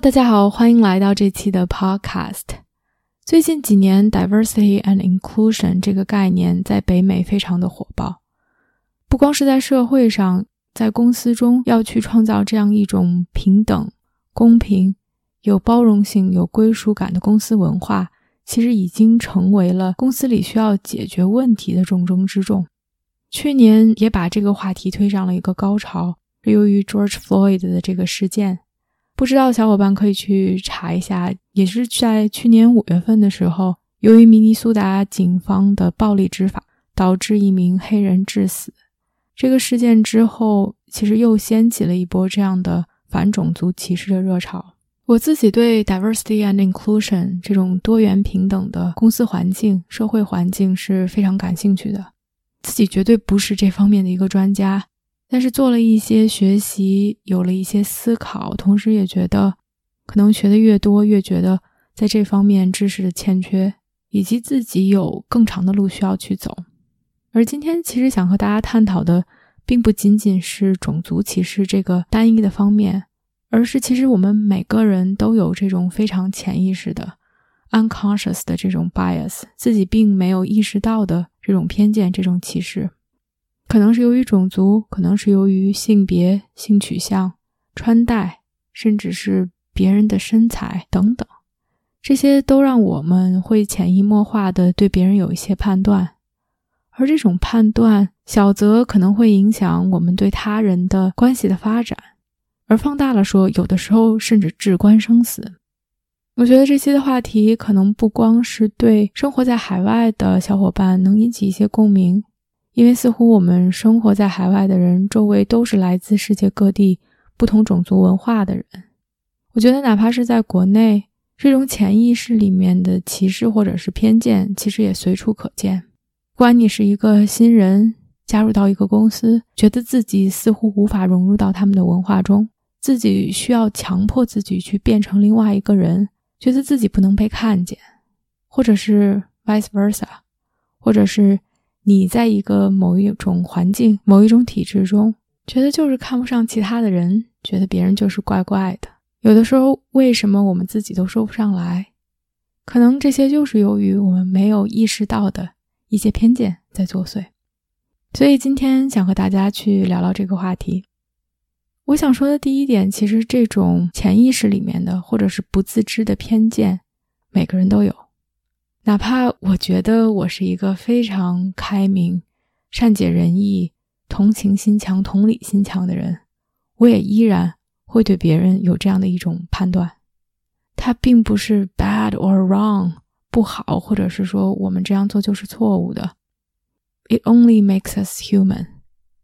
大家好，欢迎来到这期的 Podcast。最近几年，diversity and inclusion 这个概念在北美非常的火爆。不光是在社会上，在公司中要去创造这样一种平等、公平、有包容性、有归属感的公司文化，其实已经成为了公司里需要解决问题的重中之重。去年也把这个话题推上了一个高潮，由于 George Floyd 的这个事件。不知道的小伙伴可以去查一下，也是在去年五月份的时候，由于明尼苏达警方的暴力执法，导致一名黑人致死。这个事件之后，其实又掀起了一波这样的反种族歧视的热潮。我自己对 diversity and inclusion 这种多元平等的公司环境、社会环境是非常感兴趣的，自己绝对不是这方面的一个专家。但是做了一些学习，有了一些思考，同时也觉得，可能学的越多，越觉得在这方面知识的欠缺，以及自己有更长的路需要去走。而今天其实想和大家探讨的，并不仅仅是种族歧视这个单一的方面，而是其实我们每个人都有这种非常潜意识的 unconscious 的这种 bias，自己并没有意识到的这种偏见、这种歧视。可能是由于种族，可能是由于性别、性取向、穿戴，甚至是别人的身材等等，这些都让我们会潜移默化的对别人有一些判断，而这种判断，小则可能会影响我们对他人的关系的发展，而放大了说，有的时候甚至至关生死。我觉得这期的话题可能不光是对生活在海外的小伙伴能引起一些共鸣。因为似乎我们生活在海外的人，周围都是来自世界各地不同种族文化的人。我觉得，哪怕是在国内，这种潜意识里面的歧视或者是偏见，其实也随处可见。不管你是一个新人，加入到一个公司，觉得自己似乎无法融入到他们的文化中，自己需要强迫自己去变成另外一个人，觉得自己不能被看见，或者是 vice versa，或者是。你在一个某一种环境、某一种体制中，觉得就是看不上其他的人，觉得别人就是怪怪的。有的时候，为什么我们自己都说不上来？可能这些就是由于我们没有意识到的一些偏见在作祟。所以今天想和大家去聊聊这个话题。我想说的第一点，其实这种潜意识里面的，或者是不自知的偏见，每个人都有。哪怕我觉得我是一个非常开明、善解人意、同情心强、同理心强的人，我也依然会对别人有这样的一种判断。它并不是 bad or wrong 不好，或者是说我们这样做就是错误的。It only makes us human。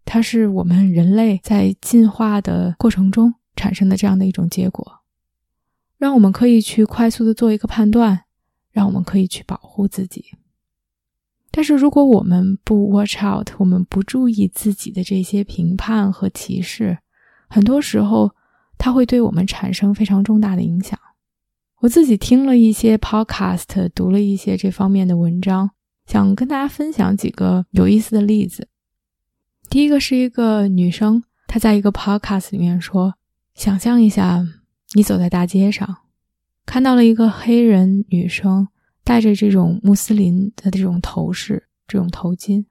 它是我们人类在进化的过程中产生的这样的一种结果，让我们可以去快速的做一个判断。让我们可以去保护自己，但是如果我们不 watch out，我们不注意自己的这些评判和歧视，很多时候它会对我们产生非常重大的影响。我自己听了一些 podcast，读了一些这方面的文章，想跟大家分享几个有意思的例子。第一个是一个女生，她在一个 podcast 里面说：“想象一下，你走在大街上。”看到了一个黑人女生戴着这种穆斯林的这种头饰、这种头巾。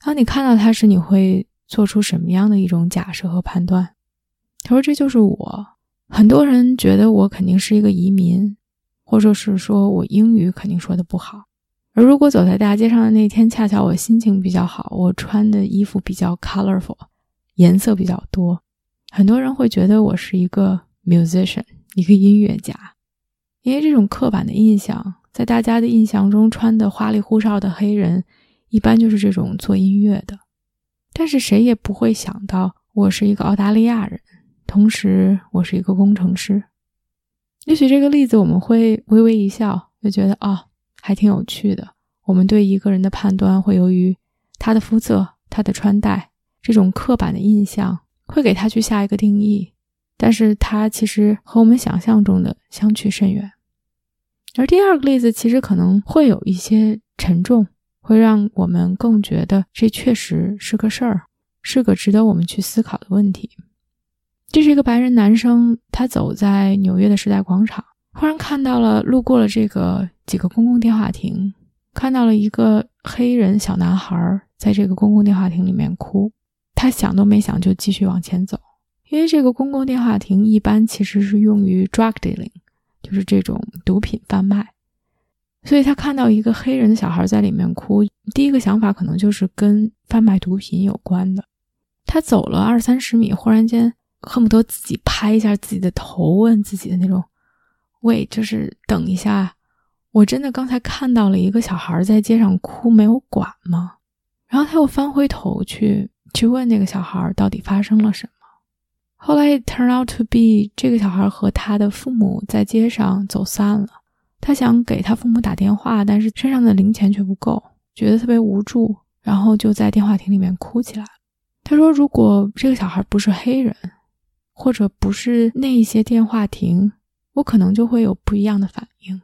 当你看到她时，你会做出什么样的一种假设和判断？他说：“这就是我。”很多人觉得我肯定是一个移民，或者是说我英语肯定说的不好。而如果走在大街上的那天，恰巧我心情比较好，我穿的衣服比较 colorful，颜色比较多，很多人会觉得我是一个 musician，一个音乐家。因为这种刻板的印象，在大家的印象中，穿的花里胡哨的黑人，一般就是这种做音乐的。但是谁也不会想到，我是一个澳大利亚人，同时我是一个工程师。也许这个例子我们会微微一笑，就觉得啊，还挺有趣的。我们对一个人的判断会由于他的肤色、他的穿戴这种刻板的印象，会给他去下一个定义，但是他其实和我们想象中的相去甚远。而第二个例子其实可能会有一些沉重，会让我们更觉得这确实是个事儿，是个值得我们去思考的问题。这是一个白人男生，他走在纽约的时代广场，忽然看到了路过了这个几个公共电话亭，看到了一个黑人小男孩在这个公共电话亭里面哭。他想都没想就继续往前走，因为这个公共电话亭一般其实是用于 drug dealing。就是这种毒品贩卖，所以他看到一个黑人的小孩在里面哭，第一个想法可能就是跟贩卖毒品有关的。他走了二三十米，忽然间恨不得自己拍一下自己的头，问自己的那种：“喂，就是等一下，我真的刚才看到了一个小孩在街上哭，没有管吗？”然后他又翻回头去去问那个小孩到底发生了什么。后来 turn out to be 这个小孩和他的父母在街上走散了。他想给他父母打电话，但是身上的零钱却不够，觉得特别无助，然后就在电话亭里面哭起来。他说：“如果这个小孩不是黑人，或者不是那一些电话亭，我可能就会有不一样的反应。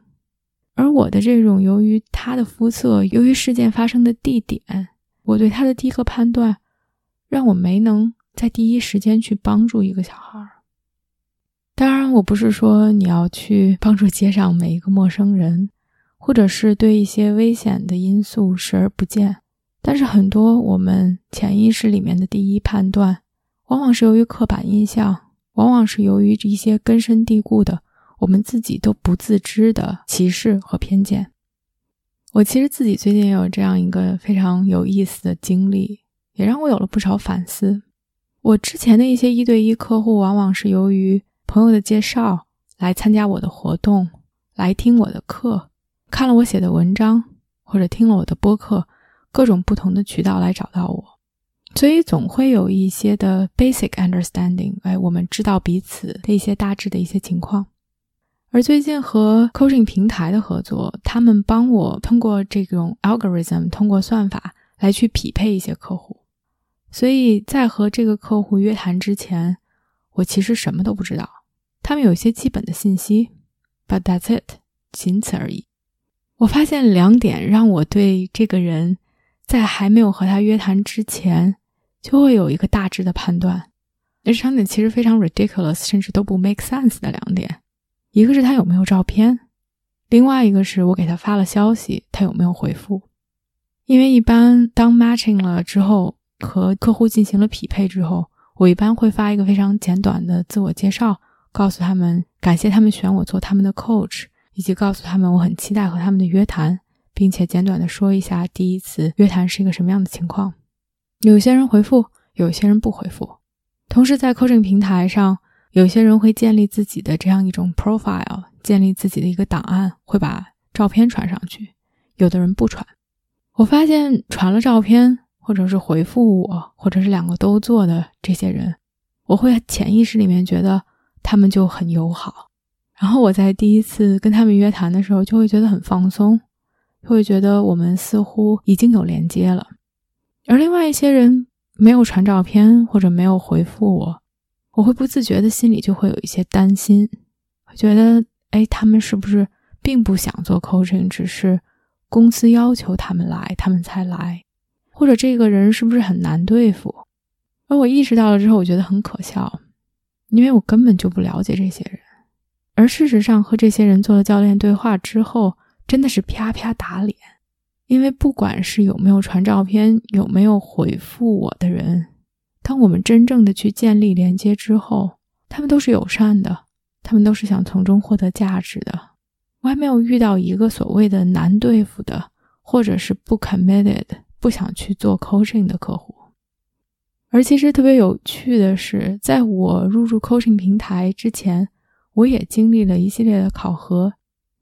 而我的这种由于他的肤色，由于事件发生的地点，我对他的第一个判断，让我没能。”在第一时间去帮助一个小孩儿。当然，我不是说你要去帮助街上每一个陌生人，或者是对一些危险的因素视而不见。但是，很多我们潜意识里面的第一判断，往往是由于刻板印象，往往是由于一些根深蒂固的、我们自己都不自知的歧视和偏见。我其实自己最近也有这样一个非常有意思的经历，也让我有了不少反思。我之前的一些一对一客户，往往是由于朋友的介绍来参加我的活动，来听我的课，看了我写的文章，或者听了我的播客，各种不同的渠道来找到我，所以总会有一些的 basic understanding，哎，我们知道彼此的一些大致的一些情况。而最近和 coaching 平台的合作，他们帮我通过这种 algorithm，通过算法来去匹配一些客户。所以在和这个客户约谈之前，我其实什么都不知道。他们有一些基本的信息，but that's it，仅此而已。我发现两点让我对这个人在还没有和他约谈之前，就会有一个大致的判断。这两点其实非常 ridiculous，甚至都不 make sense 的两点。一个是他有没有照片，另外一个是我给他发了消息，他有没有回复。因为一般当 matching 了之后。和客户进行了匹配之后，我一般会发一个非常简短的自我介绍，告诉他们感谢他们选我做他们的 coach，以及告诉他们我很期待和他们的约谈，并且简短的说一下第一次约谈是一个什么样的情况。有些人回复，有些人不回复。同时在 coaching 平台上，有些人会建立自己的这样一种 profile，建立自己的一个档案，会把照片传上去。有的人不传。我发现传了照片。或者是回复我，或者是两个都做的这些人，我会潜意识里面觉得他们就很友好。然后我在第一次跟他们约谈的时候，就会觉得很放松，就会觉得我们似乎已经有连接了。而另外一些人没有传照片或者没有回复我，我会不自觉的心里就会有一些担心，觉得哎，他们是不是并不想做 coaching，只是公司要求他们来，他们才来。或者这个人是不是很难对付？而我意识到了之后，我觉得很可笑，因为我根本就不了解这些人。而事实上，和这些人做了教练对话之后，真的是啪啪打脸。因为不管是有没有传照片、有没有回复我的人，当我们真正的去建立连接之后，他们都是友善的，他们都是想从中获得价值的。我还没有遇到一个所谓的难对付的，或者是不 committed。不想去做 coaching 的客户，而其实特别有趣的是，在我入驻 coaching 平台之前，我也经历了一系列的考核。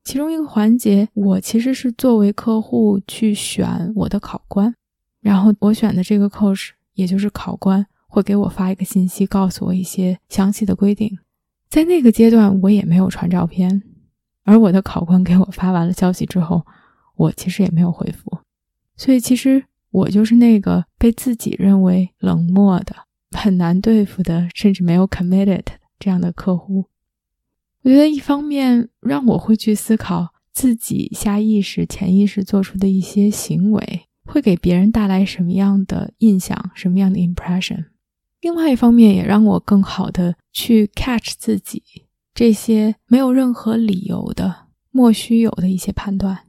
其中一个环节，我其实是作为客户去选我的考官，然后我选的这个 coach，也就是考官，会给我发一个信息，告诉我一些详细的规定。在那个阶段，我也没有传照片，而我的考官给我发完了消息之后，我其实也没有回复。所以，其实我就是那个被自己认为冷漠的、很难对付的，甚至没有 committed 这样的客户。我觉得，一方面让我会去思考自己下意识、潜意识做出的一些行为，会给别人带来什么样的印象、什么样的 impression。另外一方面，也让我更好的去 catch 自己这些没有任何理由的莫须有的一些判断。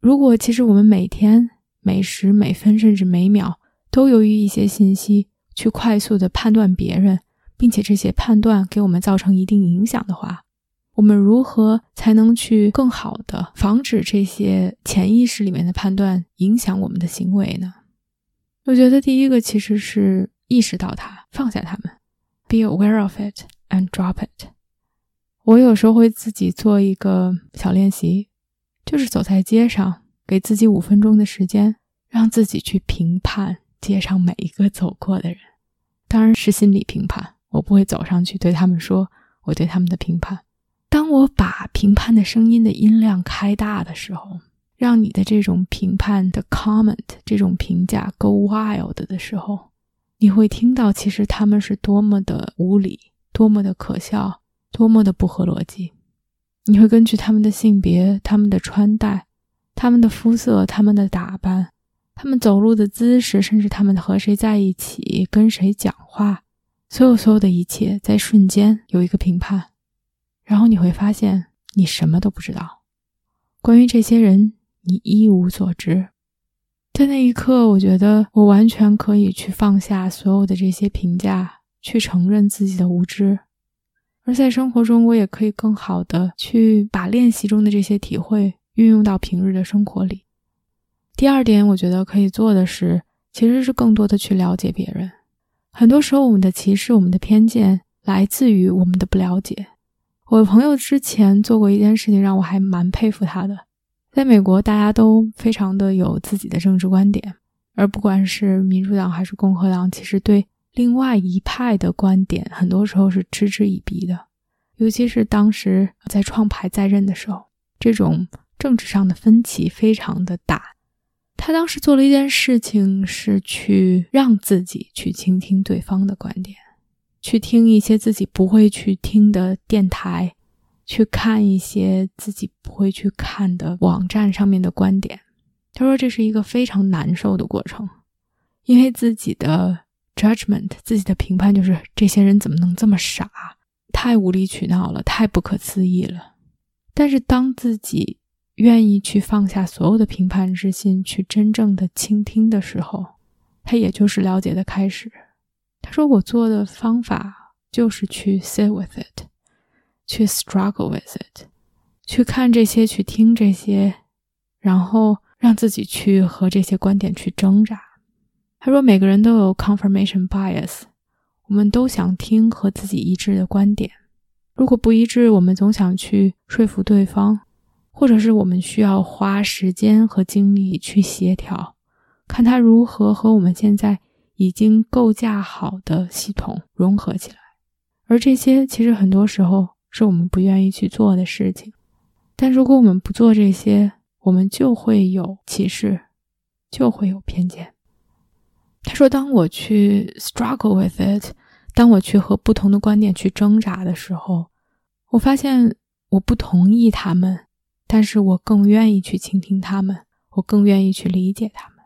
如果其实我们每天每时每分甚至每秒都由于一些信息去快速的判断别人，并且这些判断给我们造成一定影响的话，我们如何才能去更好的防止这些潜意识里面的判断影响我们的行为呢？我觉得第一个其实是。意识到它，放下它们，be aware of it and drop it。我有时候会自己做一个小练习，就是走在街上，给自己五分钟的时间，让自己去评判街上每一个走过的人。当然是心理评判，我不会走上去对他们说我对他们的评判。当我把评判的声音的音量开大的时候，让你的这种评判的 comment 这种评价 go wild 的时候。你会听到，其实他们是多么的无理，多么的可笑，多么的不合逻辑。你会根据他们的性别、他们的穿戴、他们的肤色、他们的打扮、他们走路的姿势，甚至他们和谁在一起、跟谁讲话，所有所有的一切，在瞬间有一个评判。然后你会发现，你什么都不知道，关于这些人，你一无所知。在那一刻，我觉得我完全可以去放下所有的这些评价，去承认自己的无知。而在生活中，我也可以更好的去把练习中的这些体会运用到平日的生活里。第二点，我觉得可以做的是，其实是更多的去了解别人。很多时候，我们的歧视、我们的偏见来自于我们的不了解。我的朋友之前做过一件事情，让我还蛮佩服他的。在美国，大家都非常的有自己的政治观点，而不管是民主党还是共和党，其实对另外一派的观点，很多时候是嗤之以鼻的。尤其是当时在创牌在任的时候，这种政治上的分歧非常的大。他当时做了一件事情，是去让自己去倾听对方的观点，去听一些自己不会去听的电台。去看一些自己不会去看的网站上面的观点，他说这是一个非常难受的过程，因为自己的 judgment，自己的评判就是这些人怎么能这么傻，太无理取闹了，太不可思议了。但是当自己愿意去放下所有的评判之心，去真正的倾听的时候，他也就是了解的开始。他说我做的方法就是去 sit with it。去 struggle with it，去看这些，去听这些，然后让自己去和这些观点去挣扎。他说，每个人都有 confirmation bias，我们都想听和自己一致的观点。如果不一致，我们总想去说服对方，或者是我们需要花时间和精力去协调，看他如何和我们现在已经构架好的系统融合起来。而这些其实很多时候。是我们不愿意去做的事情，但如果我们不做这些，我们就会有歧视，就会有偏见。他说：“当我去 struggle with it，当我去和不同的观点去挣扎的时候，我发现我不同意他们，但是我更愿意去倾听他们，我更愿意去理解他们。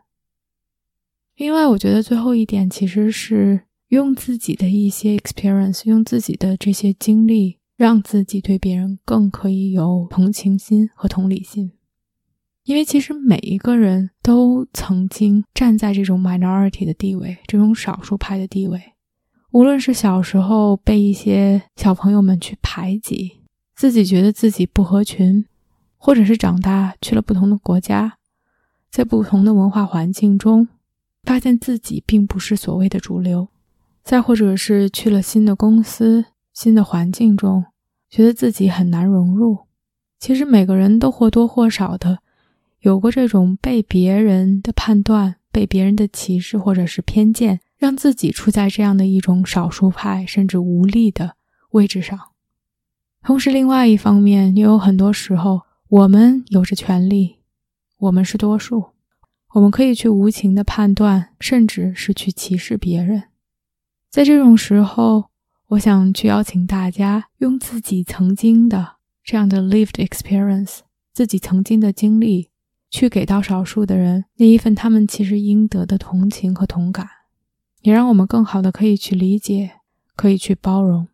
另外，我觉得最后一点其实是用自己的一些 experience，用自己的这些经历。”让自己对别人更可以有同情心和同理心，因为其实每一个人都曾经站在这种 minority 的地位，这种少数派的地位。无论是小时候被一些小朋友们去排挤，自己觉得自己不合群，或者是长大去了不同的国家，在不同的文化环境中，发现自己并不是所谓的主流，再或者是去了新的公司。新的环境中，觉得自己很难融入。其实每个人都或多或少的有过这种被别人的判断、被别人的歧视或者是偏见，让自己处在这样的一种少数派甚至无力的位置上。同时，另外一方面，也有很多时候，我们有着权利，我们是多数，我们可以去无情的判断，甚至是去歧视别人。在这种时候，我想去邀请大家，用自己曾经的这样的 lived experience，自己曾经的经历，去给到少数的人那一份他们其实应得的同情和同感，也让我们更好的可以去理解，可以去包容。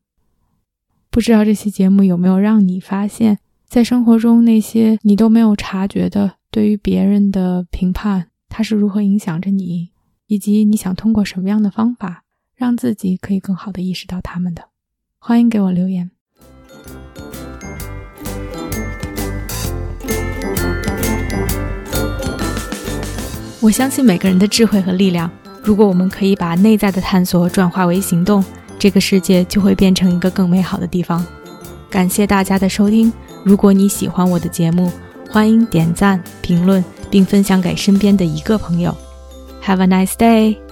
不知道这期节目有没有让你发现，在生活中那些你都没有察觉的对于别人的评判，它是如何影响着你，以及你想通过什么样的方法。让自己可以更好的意识到他们的，欢迎给我留言。我相信每个人的智慧和力量。如果我们可以把内在的探索转化为行动，这个世界就会变成一个更美好的地方。感谢大家的收听。如果你喜欢我的节目，欢迎点赞、评论并分享给身边的一个朋友。Have a nice day.